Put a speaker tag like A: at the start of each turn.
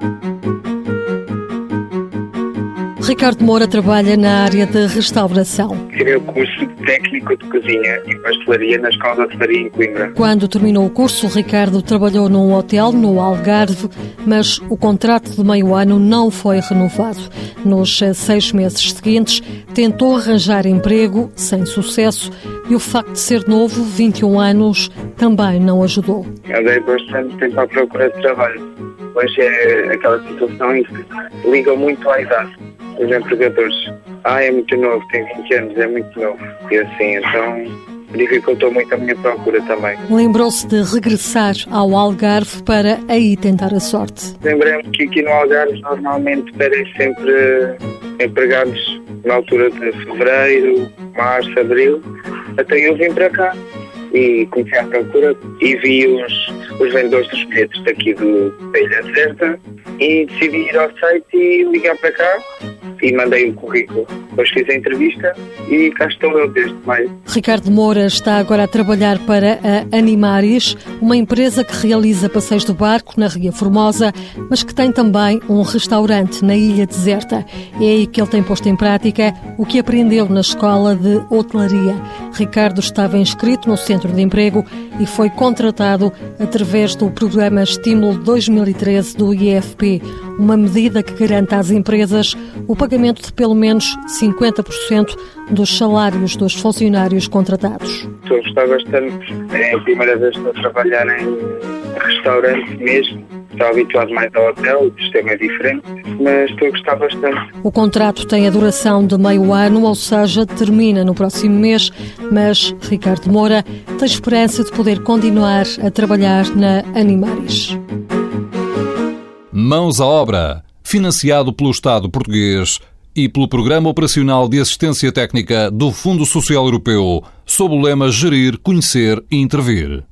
A: Thank you. Ricardo Moura trabalha na área de restauração.
B: Tirei o curso técnico de cozinha e pastelaria na Escola de Faria em Coimbra.
A: Quando terminou o curso, Ricardo trabalhou num hotel no Algarve, mas o contrato de meio ano não foi renovado. Nos seis meses seguintes, tentou arranjar emprego, sem sucesso, e o facto de ser novo, 21 anos, também não ajudou.
B: Andei bastante tempo à procura de trabalho. Hoje é aquela situação em que ligam muito à idade os empregadores. Ah, é muito novo, tem 20 anos, é muito novo. E assim, então dificultou muito a minha procura também.
A: Lembrou-se de regressar ao Algarve para aí tentar a sorte.
B: Lembrei-me que aqui no Algarve normalmente pedem sempre empregados na altura de fevereiro, março, abril. Até eu vim para cá e comecei a procura e vi os, os vendedores dos bilhetes daqui do, da Ilha Deserta e decidi ir ao site e ligar para cá e mandei o currículo. Depois fiz a entrevista e cá estou eu desde maio.
A: Ricardo Moura está agora a trabalhar para a Animaris, uma empresa que realiza passeios do barco na Ria Formosa, mas que tem também um restaurante na Ilha Deserta. É aí que ele tem posto em prática o que aprendeu na escola de hotelaria. Ricardo estava inscrito no centro de emprego e foi contratado através do programa Estímulo 2013 do IFP, uma medida que garante às empresas o pagamento de pelo menos 50% dos salários dos funcionários contratados.
B: Estou a gostar bastante. É a primeira vez que estou a trabalhar em restaurante mesmo. Estou habituado mais ao hotel, o sistema é diferente, mas estou a gostar bastante.
A: O contrato tem a duração de meio ano, ou seja, termina no próximo mês, mas Ricardo Moura tem esperança de poder continuar a trabalhar na Animaris.
C: Mãos à obra, financiado pelo Estado português e pelo Programa Operacional de Assistência Técnica do Fundo Social Europeu, sob o lema Gerir, Conhecer e Intervir.